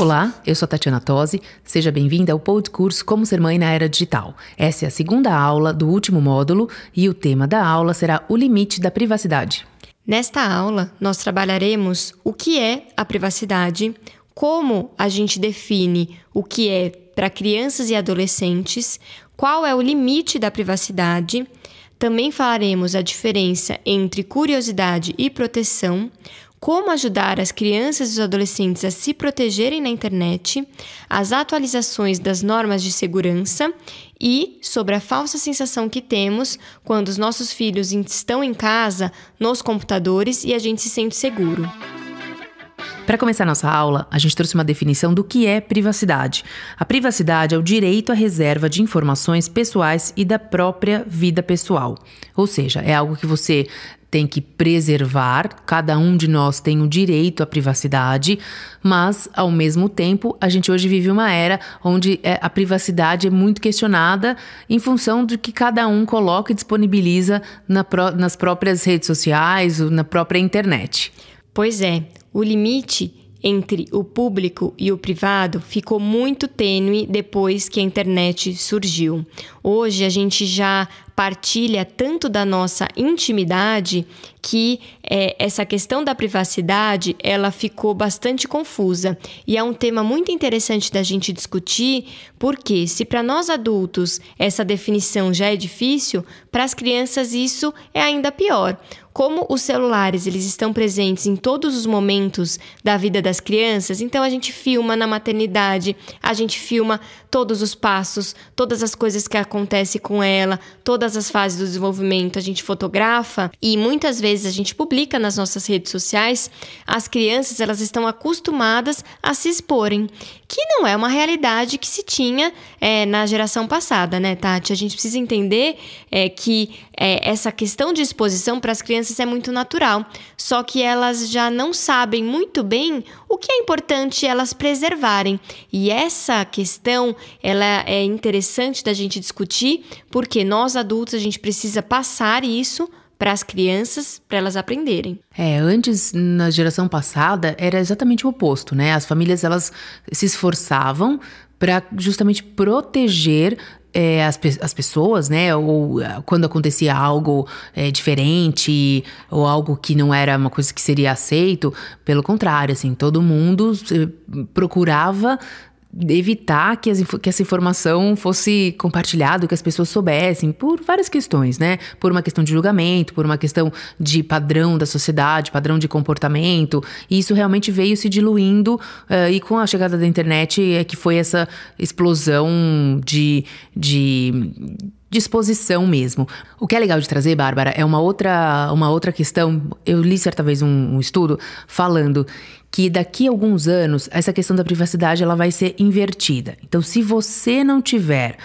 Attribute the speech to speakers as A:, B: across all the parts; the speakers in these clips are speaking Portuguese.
A: Olá, eu sou a Tatiana Tosi. Seja bem-vinda ao podcast Como Ser Mãe na Era Digital. Essa é a segunda aula do último módulo e o tema da aula será o limite da privacidade.
B: Nesta aula, nós trabalharemos o que é a privacidade, como a gente define o que é para crianças e adolescentes, qual é o limite da privacidade. Também falaremos a diferença entre curiosidade e proteção, como ajudar as crianças e os adolescentes a se protegerem na internet, as atualizações das normas de segurança e sobre a falsa sensação que temos quando os nossos filhos estão em casa, nos computadores e a gente se sente seguro.
A: Para começar nossa aula, a gente trouxe uma definição do que é privacidade. A privacidade é o direito à reserva de informações pessoais e da própria vida pessoal. Ou seja, é algo que você tem que preservar, cada um de nós tem o direito à privacidade, mas ao mesmo tempo a gente hoje vive uma era onde é, a privacidade é muito questionada em função do que cada um coloca e disponibiliza na nas próprias redes sociais, na própria internet.
B: Pois é, o limite entre o público e o privado ficou muito tênue depois que a internet surgiu. Hoje a gente já partilha tanto da nossa intimidade que é, essa questão da privacidade ela ficou bastante confusa. E é um tema muito interessante da gente discutir porque se para nós adultos essa definição já é difícil para as crianças isso é ainda pior. Como os celulares eles estão presentes em todos os momentos da vida das crianças, então a gente filma na maternidade, a gente filma todos os passos, todas as coisas que acontecem com ela, todas as fases do desenvolvimento, a gente fotografa e muitas vezes a gente publica nas nossas redes sociais. As crianças elas estão acostumadas a se exporem, que não é uma realidade que se tinha é, na geração passada, né, Tati? A gente precisa entender é, que é, essa questão de exposição para as crianças crianças é muito natural, só que elas já não sabem muito bem o que é importante elas preservarem. E essa questão, ela é interessante da gente discutir, porque nós adultos a gente precisa passar isso para as crianças, para elas aprenderem.
A: É, antes na geração passada era exatamente o oposto, né? As famílias elas se esforçavam para justamente proteger é, as, as pessoas, né? Ou é, quando acontecia algo é, diferente ou algo que não era uma coisa que seria aceito, pelo contrário, assim, todo mundo procurava evitar que, as, que, essa informação fosse compartilhada, que as pessoas soubessem, por várias questões, né? Por uma questão de julgamento, por uma questão de padrão da sociedade, padrão de comportamento. E isso realmente veio se diluindo, uh, e com a chegada da internet é que foi essa explosão de. de disposição mesmo. O que é legal de trazer, Bárbara, é uma outra, uma outra questão. Eu li certa vez um, um estudo falando que daqui a alguns anos essa questão da privacidade ela vai ser invertida. Então, se você não tiver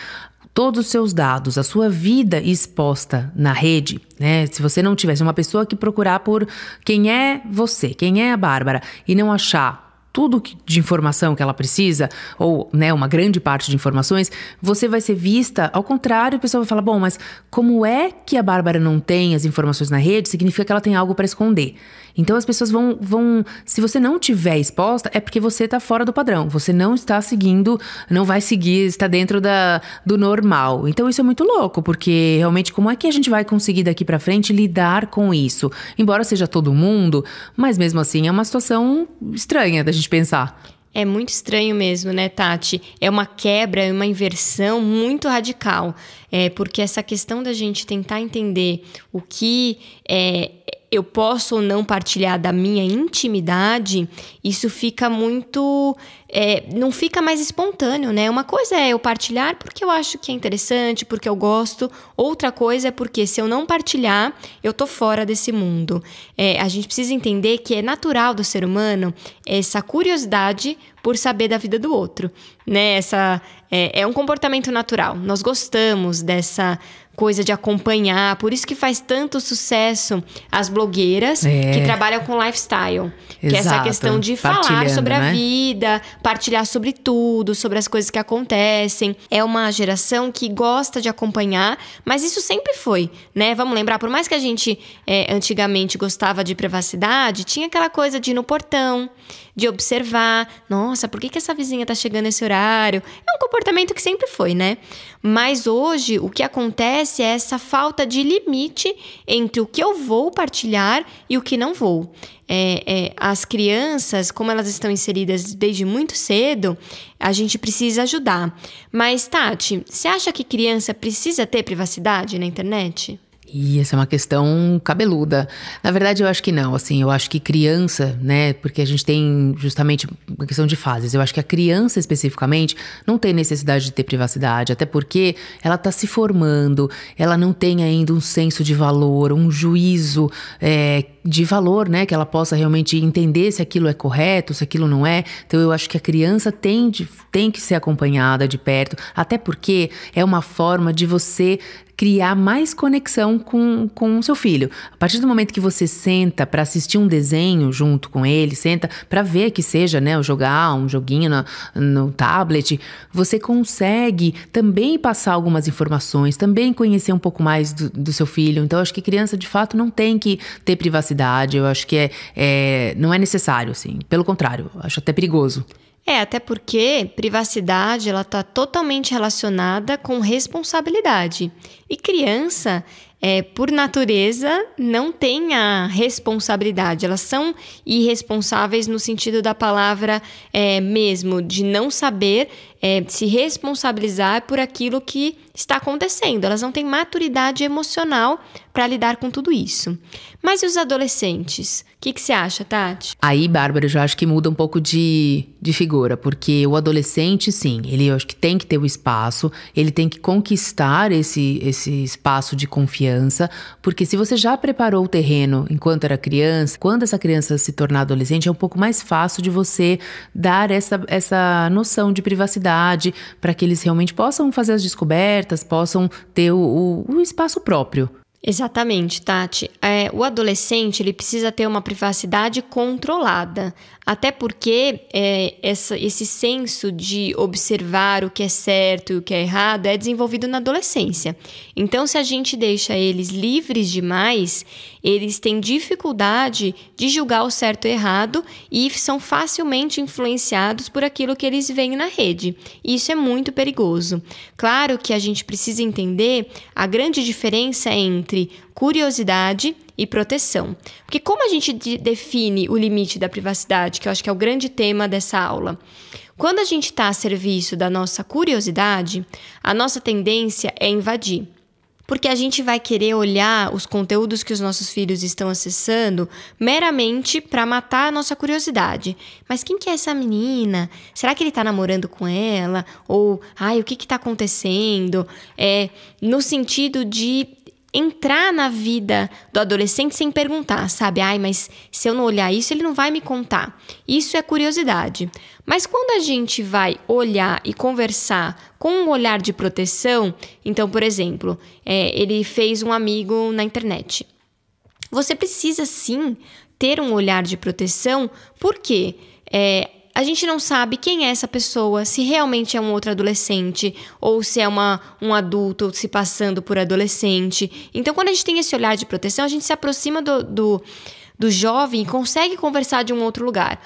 A: todos os seus dados, a sua vida exposta na rede, né? Se você não tivesse uma pessoa que procurar por quem é você, quem é a Bárbara e não achar tudo de informação que ela precisa, ou né, uma grande parte de informações, você vai ser vista, ao contrário, a pessoa vai falar: bom, mas como é que a Bárbara não tem as informações na rede? Significa que ela tem algo para esconder. Então as pessoas vão, vão. Se você não tiver exposta, é porque você está fora do padrão. Você não está seguindo, não vai seguir, está dentro da, do normal. Então isso é muito louco, porque realmente, como é que a gente vai conseguir daqui para frente lidar com isso? Embora seja todo mundo, mas mesmo assim é uma situação estranha da gente pensar.
B: É muito estranho mesmo, né, Tati? É uma quebra, é uma inversão muito radical. É porque essa questão da gente tentar entender o que é, eu posso ou não partilhar da minha intimidade, isso fica muito. É, não fica mais espontâneo, né? Uma coisa é eu partilhar porque eu acho que é interessante, porque eu gosto, outra coisa é porque se eu não partilhar, eu tô fora desse mundo. É, a gente precisa entender que é natural do ser humano essa curiosidade por saber da vida do outro, né? Essa é, é um comportamento natural. Nós gostamos dessa coisa de acompanhar. Por isso que faz tanto sucesso as blogueiras é. que trabalham com lifestyle. Exato. Que é essa questão de falar sobre a né? vida, partilhar sobre tudo, sobre as coisas que acontecem. É uma geração que gosta de acompanhar, mas isso sempre foi, né? Vamos lembrar, por mais que a gente é, antigamente gostava de privacidade, tinha aquela coisa de ir no portão, de observar, nossa, por que, que essa vizinha tá chegando nesse horário? É um comportamento que sempre foi, né? Mas hoje o que acontece é essa falta de limite entre o que eu vou partilhar e o que não vou. É, é, as crianças, como elas estão inseridas desde muito cedo, a gente precisa ajudar. Mas, Tati, você acha que criança precisa ter privacidade na internet?
A: E essa é uma questão cabeluda. Na verdade, eu acho que não. Assim, eu acho que criança, né? Porque a gente tem justamente uma questão de fases. Eu acho que a criança especificamente não tem necessidade de ter privacidade, até porque ela está se formando, ela não tem ainda um senso de valor, um juízo é, de valor, né? Que ela possa realmente entender se aquilo é correto, se aquilo não é. Então, eu acho que a criança tem, de, tem que ser acompanhada de perto, até porque é uma forma de você criar mais conexão com, com o seu filho. A partir do momento que você senta para assistir um desenho junto com ele, senta para ver que seja, né, jogar um joguinho no, no tablet, você consegue também passar algumas informações, também conhecer um pouco mais do, do seu filho. Então, acho que criança, de fato, não tem que ter privacidade. Eu acho que é, é não é necessário, assim. Pelo contrário, acho até perigoso.
B: É, até porque privacidade ela está totalmente relacionada com responsabilidade. E criança, é, por natureza, não tem a responsabilidade. Elas são irresponsáveis no sentido da palavra é, mesmo, de não saber é, se responsabilizar por aquilo que está acontecendo. Elas não têm maturidade emocional para lidar com tudo isso. Mas e os adolescentes? O que, que você acha, Tati?
A: Aí, Bárbara, eu já acho que muda um pouco de, de figura, porque o adolescente, sim, ele eu acho que tem que ter o espaço, ele tem que conquistar esse, esse espaço de confiança, porque se você já preparou o terreno enquanto era criança, quando essa criança se tornar adolescente, é um pouco mais fácil de você dar essa, essa noção de privacidade para que eles realmente possam fazer as descobertas, possam ter o, o, o espaço próprio.
B: Exatamente, Tati. É, o adolescente ele precisa ter uma privacidade controlada. Até porque é, essa, esse senso de observar o que é certo e o que é errado é desenvolvido na adolescência. Então, se a gente deixa eles livres demais, eles têm dificuldade de julgar o certo e errado e são facilmente influenciados por aquilo que eles veem na rede. Isso é muito perigoso. Claro que a gente precisa entender a grande diferença entre curiosidade e proteção. Porque como a gente define o limite da privacidade, que eu acho que é o grande tema dessa aula? Quando a gente está a serviço da nossa curiosidade, a nossa tendência é invadir. Porque a gente vai querer olhar os conteúdos que os nossos filhos estão acessando meramente para matar a nossa curiosidade. Mas quem que é essa menina? Será que ele está namorando com ela? Ou, ai, o que está acontecendo? É, no sentido de entrar na vida do adolescente sem perguntar, sabe? Ai, mas se eu não olhar isso, ele não vai me contar. Isso é curiosidade. Mas quando a gente vai olhar e conversar com um olhar de proteção, então, por exemplo, é, ele fez um amigo na internet. Você precisa sim ter um olhar de proteção, porque é, a gente não sabe quem é essa pessoa, se realmente é um outro adolescente, ou se é uma, um adulto se passando por adolescente. Então, quando a gente tem esse olhar de proteção, a gente se aproxima do, do, do jovem e consegue conversar de um outro lugar.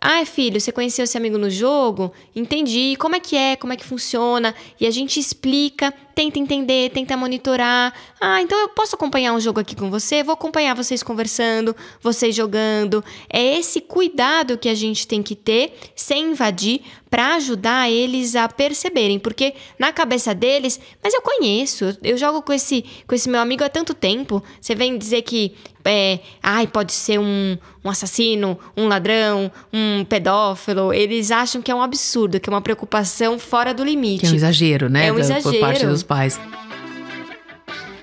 B: Ah, filho, você conheceu esse amigo no jogo? Entendi. Como é que é? Como é que funciona? E a gente explica, tenta entender, tenta monitorar. Ah, então eu posso acompanhar um jogo aqui com você? Vou acompanhar vocês conversando, vocês jogando. É esse cuidado que a gente tem que ter sem invadir para ajudar eles a perceberem, porque na cabeça deles, mas eu conheço, eu jogo com esse com esse meu amigo há tanto tempo. Você vem dizer que é, ai, pode ser um, um assassino, um ladrão, um pedófilo. Eles acham que é um absurdo, que é uma preocupação fora do limite. Que
A: é um exagero, né?
B: É um exagero.
A: Por parte dos pais.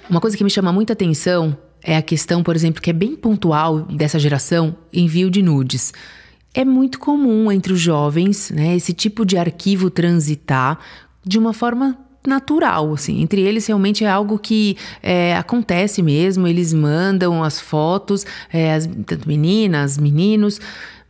A: Uma coisa que me chama muita atenção é a questão, por exemplo, que é bem pontual dessa geração, envio de nudes. É muito comum entre os jovens, né, esse tipo de arquivo transitar de uma forma natural, assim. Entre eles, realmente é algo que é, acontece mesmo. Eles mandam as fotos, é, as, tanto meninas, meninos.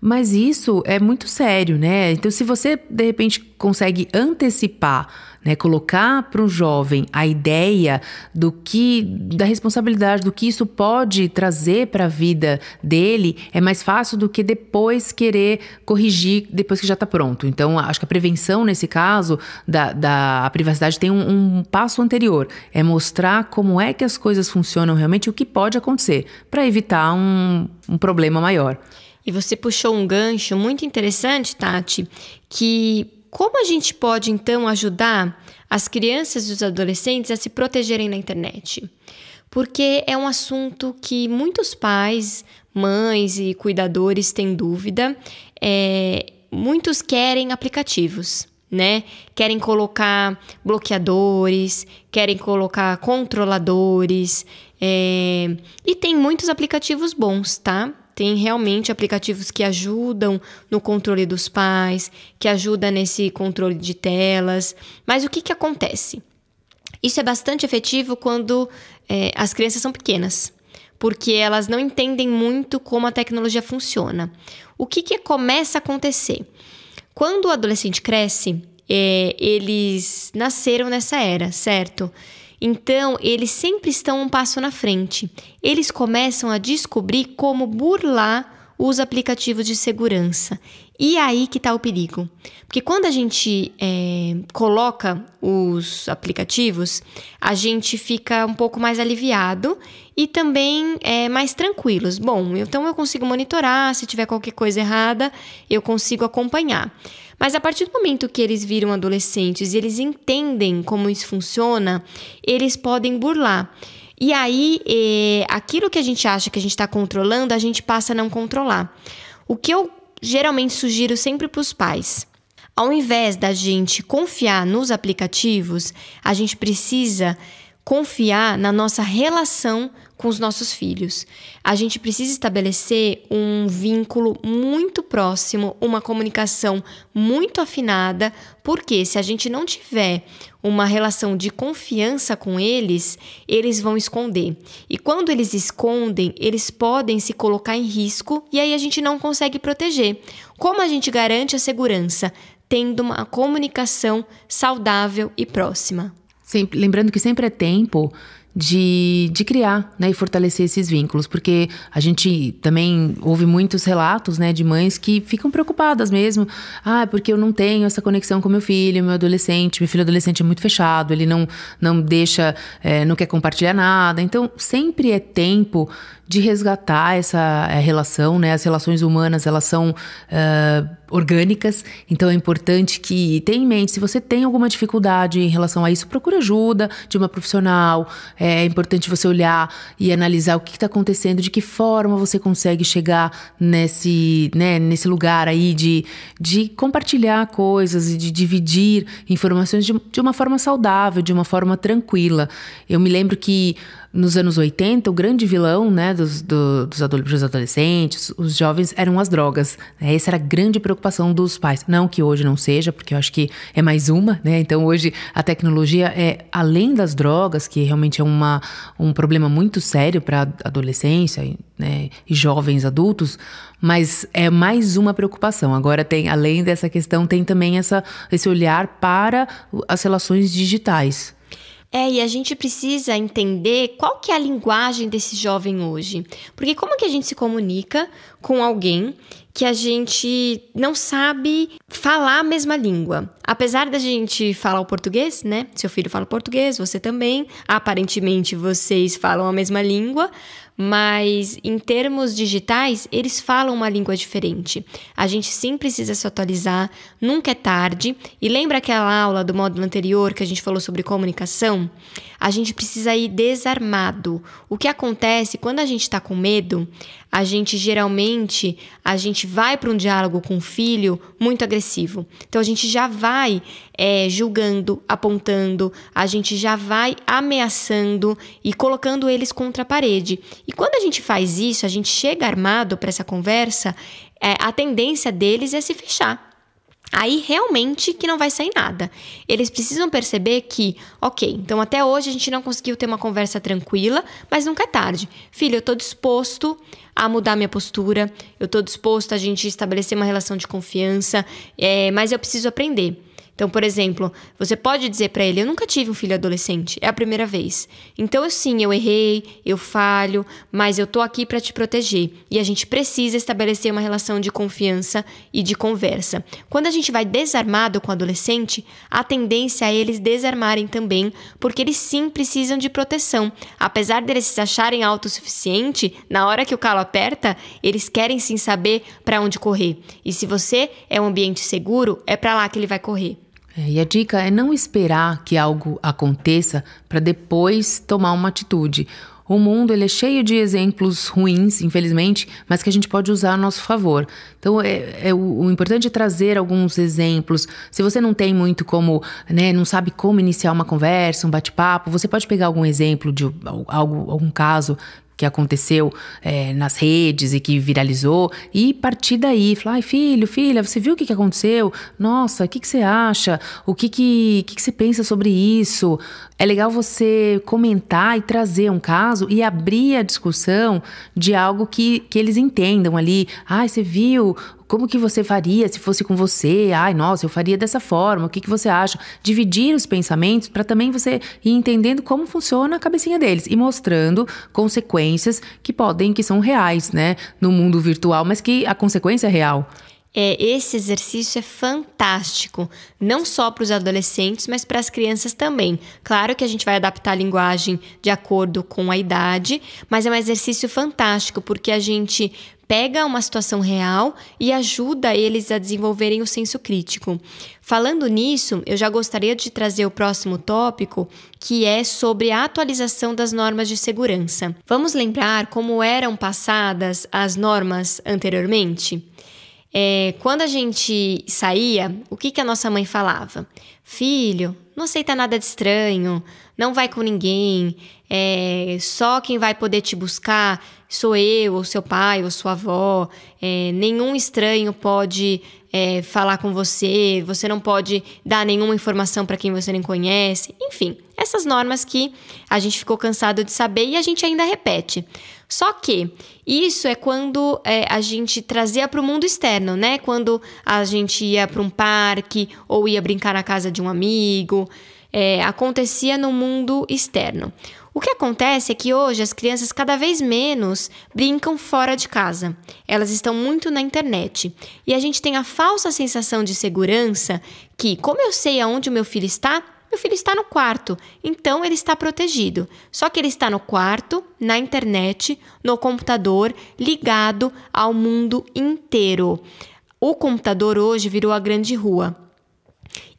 A: Mas isso é muito sério, né? Então, se você de repente consegue antecipar, né, colocar para um jovem a ideia do que, da responsabilidade, do que isso pode trazer para a vida dele, é mais fácil do que depois querer corrigir depois que já está pronto. Então, acho que a prevenção nesse caso da, da privacidade tem um, um passo anterior, é mostrar como é que as coisas funcionam realmente, o que pode acontecer, para evitar um, um problema maior.
B: E você puxou um gancho muito interessante, Tati, que como a gente pode então ajudar as crianças e os adolescentes a se protegerem na internet? Porque é um assunto que muitos pais, mães e cuidadores têm dúvida. É, muitos querem aplicativos, né? Querem colocar bloqueadores, querem colocar controladores, é, e tem muitos aplicativos bons, tá? Tem realmente aplicativos que ajudam no controle dos pais, que ajudam nesse controle de telas. Mas o que, que acontece? Isso é bastante efetivo quando é, as crianças são pequenas, porque elas não entendem muito como a tecnologia funciona. O que, que começa a acontecer? Quando o adolescente cresce, é, eles nasceram nessa era, certo? Então, eles sempre estão um passo na frente. Eles começam a descobrir como burlar os aplicativos de segurança. E aí que está o perigo. Porque quando a gente é, coloca os aplicativos, a gente fica um pouco mais aliviado e também é, mais tranquilos. Bom, então eu consigo monitorar, se tiver qualquer coisa errada, eu consigo acompanhar. Mas a partir do momento que eles viram adolescentes e eles entendem como isso funciona, eles podem burlar. E aí, é, aquilo que a gente acha que a gente está controlando, a gente passa a não controlar. O que eu geralmente sugiro sempre para os pais. Ao invés da gente confiar nos aplicativos, a gente precisa confiar na nossa relação com os nossos filhos. A gente precisa estabelecer um vínculo muito próximo, uma comunicação muito afinada, porque se a gente não tiver uma relação de confiança com eles, eles vão esconder. E quando eles escondem, eles podem se colocar em risco e aí a gente não consegue proteger. Como a gente garante a segurança? Tendo uma comunicação saudável e próxima.
A: Sempre, lembrando que sempre é tempo de, de criar né, e fortalecer esses vínculos, porque a gente também ouve muitos relatos né, de mães que ficam preocupadas mesmo. Ah, porque eu não tenho essa conexão com meu filho, meu adolescente. Meu filho adolescente é muito fechado, ele não, não deixa, é, não quer compartilhar nada. Então, sempre é tempo de resgatar essa eh, relação, né? As relações humanas, elas são uh, orgânicas, então é importante que tenha em mente, se você tem alguma dificuldade em relação a isso, procure ajuda de uma profissional, é importante você olhar e analisar o que está acontecendo, de que forma você consegue chegar nesse, né, nesse lugar aí de, de compartilhar coisas e de dividir informações de, de uma forma saudável, de uma forma tranquila. Eu me lembro que nos anos 80, o grande vilão né, dos, do, dos adolescentes, os jovens, eram as drogas. Né? Essa era a grande preocupação dos pais. Não que hoje não seja, porque eu acho que é mais uma, né? Então hoje a tecnologia é, além das drogas, que realmente é uma, um problema muito sério para a adolescência né, e jovens adultos, mas é mais uma preocupação. Agora tem, além dessa questão, tem também essa, esse olhar para as relações digitais.
B: É, e a gente precisa entender qual que é a linguagem desse jovem hoje. Porque como que a gente se comunica com alguém que a gente não sabe falar a mesma língua? Apesar da gente falar o português, né? Seu filho fala português, você também. Aparentemente vocês falam a mesma língua, mas em termos digitais, eles falam uma língua diferente. A gente sim precisa se atualizar, nunca é tarde. E lembra aquela aula do módulo anterior que a gente falou sobre comunicação? A gente precisa ir desarmado. O que acontece quando a gente está com medo? A gente geralmente a gente vai para um diálogo com o filho muito agressivo. Então a gente já vai é, julgando, apontando, a gente já vai ameaçando e colocando eles contra a parede. E quando a gente faz isso, a gente chega armado para essa conversa, é, a tendência deles é se fechar. Aí realmente que não vai sair nada. Eles precisam perceber que, ok, então até hoje a gente não conseguiu ter uma conversa tranquila, mas nunca é tarde. Filho, eu tô disposto a mudar minha postura, eu tô disposto a gente estabelecer uma relação de confiança, é, mas eu preciso aprender. Então, por exemplo, você pode dizer para ele: Eu nunca tive um filho adolescente, é a primeira vez. Então, sim, eu errei, eu falho, mas eu tô aqui para te proteger. E a gente precisa estabelecer uma relação de confiança e de conversa. Quando a gente vai desarmado com o adolescente, a tendência é eles desarmarem também, porque eles sim precisam de proteção. Apesar deles se acharem autossuficiente, na hora que o calo aperta, eles querem sim saber para onde correr. E se você é um ambiente seguro, é para lá que ele vai correr.
A: É, e a dica é não esperar que algo aconteça para depois tomar uma atitude. O mundo ele é cheio de exemplos ruins, infelizmente, mas que a gente pode usar a nosso favor. Então, é, é o, o, importante é trazer alguns exemplos. Se você não tem muito como, né, não sabe como iniciar uma conversa, um bate-papo, você pode pegar algum exemplo de algo, algum caso que aconteceu é, nas redes e que viralizou e partir daí, falar, ai filho, filha, você viu o que, que aconteceu? Nossa, o que, que você acha? O que, que, que, que você pensa sobre isso? É legal você comentar e trazer um caso e abrir a discussão de algo que, que eles entendam ali. Ai, você viu como que você faria se fosse com você? Ai, nossa, eu faria dessa forma. O que, que você acha? Dividir os pensamentos para também você ir entendendo como funciona a cabecinha deles e mostrando consequências que podem, que são reais, né, no mundo virtual, mas que a consequência é real.
B: É, esse exercício é fantástico, não só para os adolescentes, mas para as crianças também. Claro que a gente vai adaptar a linguagem de acordo com a idade, mas é um exercício fantástico porque a gente pega uma situação real e ajuda eles a desenvolverem o senso crítico. Falando nisso, eu já gostaria de trazer o próximo tópico, que é sobre a atualização das normas de segurança. Vamos lembrar como eram passadas as normas anteriormente? É, quando a gente saía, o que, que a nossa mãe falava? Filho, não aceita nada de estranho, não vai com ninguém, é, só quem vai poder te buscar sou eu, ou seu pai, ou sua avó, é, nenhum estranho pode é, falar com você, você não pode dar nenhuma informação para quem você nem conhece, enfim, essas normas que a gente ficou cansado de saber e a gente ainda repete. Só que isso é quando é, a gente trazia para o mundo externo, né? Quando a gente ia para um parque ou ia brincar na casa de um amigo, é, acontecia no mundo externo. O que acontece é que hoje as crianças cada vez menos brincam fora de casa. Elas estão muito na internet. E a gente tem a falsa sensação de segurança que, como eu sei aonde o meu filho está, meu filho está no quarto, então ele está protegido. Só que ele está no quarto, na internet, no computador, ligado ao mundo inteiro. O computador hoje virou a grande rua.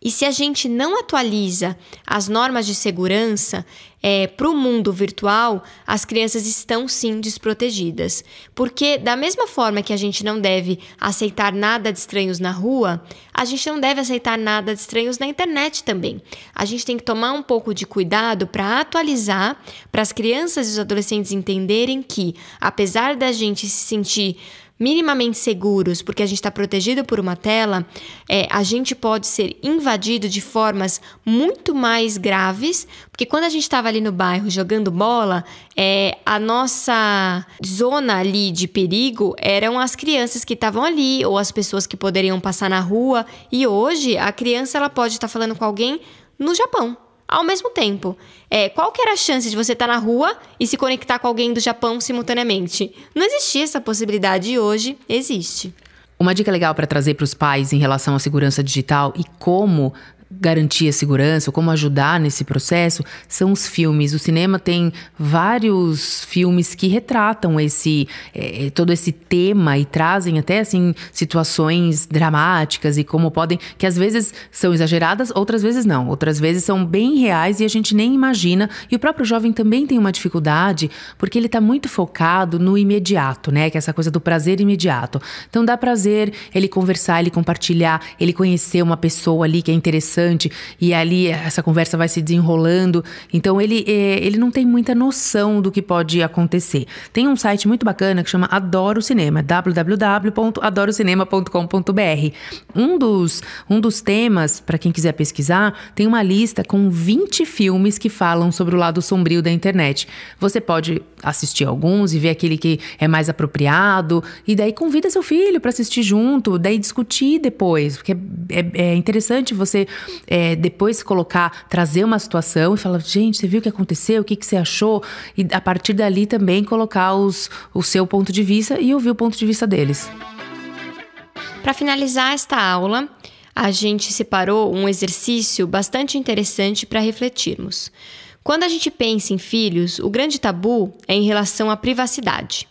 B: E se a gente não atualiza as normas de segurança é, para o mundo virtual, as crianças estão sim desprotegidas. Porque, da mesma forma que a gente não deve aceitar nada de estranhos na rua, a gente não deve aceitar nada de estranhos na internet também. A gente tem que tomar um pouco de cuidado para atualizar, para as crianças e os adolescentes entenderem que, apesar da gente se sentir minimamente seguros, porque a gente está protegido por uma tela, é, a gente pode ser invadido de formas muito mais graves, porque quando a gente estava ali no bairro jogando bola, é, a nossa zona ali de perigo eram as crianças que estavam ali ou as pessoas que poderiam passar na rua. E hoje a criança ela pode estar tá falando com alguém no Japão ao mesmo tempo. É, qual que era a chance de você estar tá na rua e se conectar com alguém do Japão simultaneamente? Não existia essa possibilidade e hoje existe.
A: Uma dica legal para trazer para os pais em relação à segurança digital e como garantir a segurança, como ajudar nesse processo, são os filmes. O cinema tem vários filmes que retratam esse é, todo esse tema e trazem até assim situações dramáticas e como podem que às vezes são exageradas, outras vezes não, outras vezes são bem reais e a gente nem imagina. E o próprio jovem também tem uma dificuldade porque ele está muito focado no imediato, né? Que é essa coisa do prazer imediato. Então dá prazer prazer ele conversar, ele compartilhar, ele conhecer uma pessoa ali que é interessante e ali essa conversa vai se desenrolando. Então ele, é, ele não tem muita noção do que pode acontecer. Tem um site muito bacana que chama Adoro Cinema, www.adorocinema.com.br. Um dos, um dos temas, para quem quiser pesquisar, tem uma lista com 20 filmes que falam sobre o lado sombrio da internet. Você pode assistir alguns e ver aquele que é mais apropriado, e daí convida seu filho para assistir junto, daí discutir depois, porque é, é, interessante você é, depois colocar, trazer uma situação e falar, gente, você viu o que aconteceu, o que, que você achou? E a partir dali também colocar os, o seu ponto de vista e ouvir o ponto de vista deles.
B: Para finalizar esta aula, a gente separou um exercício bastante interessante para refletirmos. Quando a gente pensa em filhos, o grande tabu é em relação à privacidade.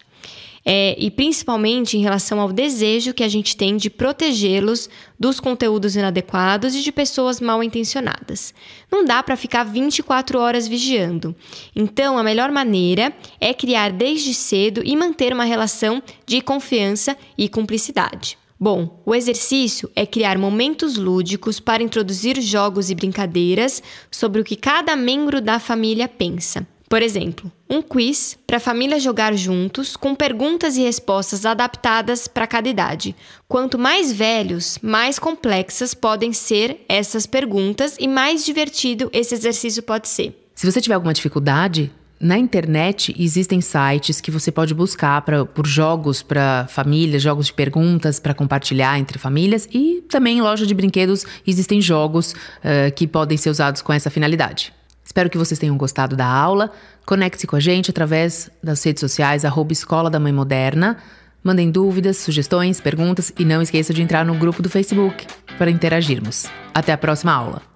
B: É, e principalmente em relação ao desejo que a gente tem de protegê-los dos conteúdos inadequados e de pessoas mal intencionadas. Não dá para ficar 24 horas vigiando. Então, a melhor maneira é criar desde cedo e manter uma relação de confiança e cumplicidade. Bom, o exercício é criar momentos lúdicos para introduzir jogos e brincadeiras sobre o que cada membro da família pensa. Por exemplo, um quiz para a família jogar juntos com perguntas e respostas adaptadas para cada idade. Quanto mais velhos, mais complexas podem ser essas perguntas e mais divertido esse exercício pode ser.
A: Se você tiver alguma dificuldade, na internet existem sites que você pode buscar pra, por jogos para famílias, jogos de perguntas para compartilhar entre famílias e também em loja de brinquedos existem jogos uh, que podem ser usados com essa finalidade. Espero que vocês tenham gostado da aula. Conecte-se com a gente através das redes sociais, arroba Escola da Mãe Moderna. Mandem dúvidas, sugestões, perguntas e não esqueça de entrar no grupo do Facebook para interagirmos. Até a próxima aula!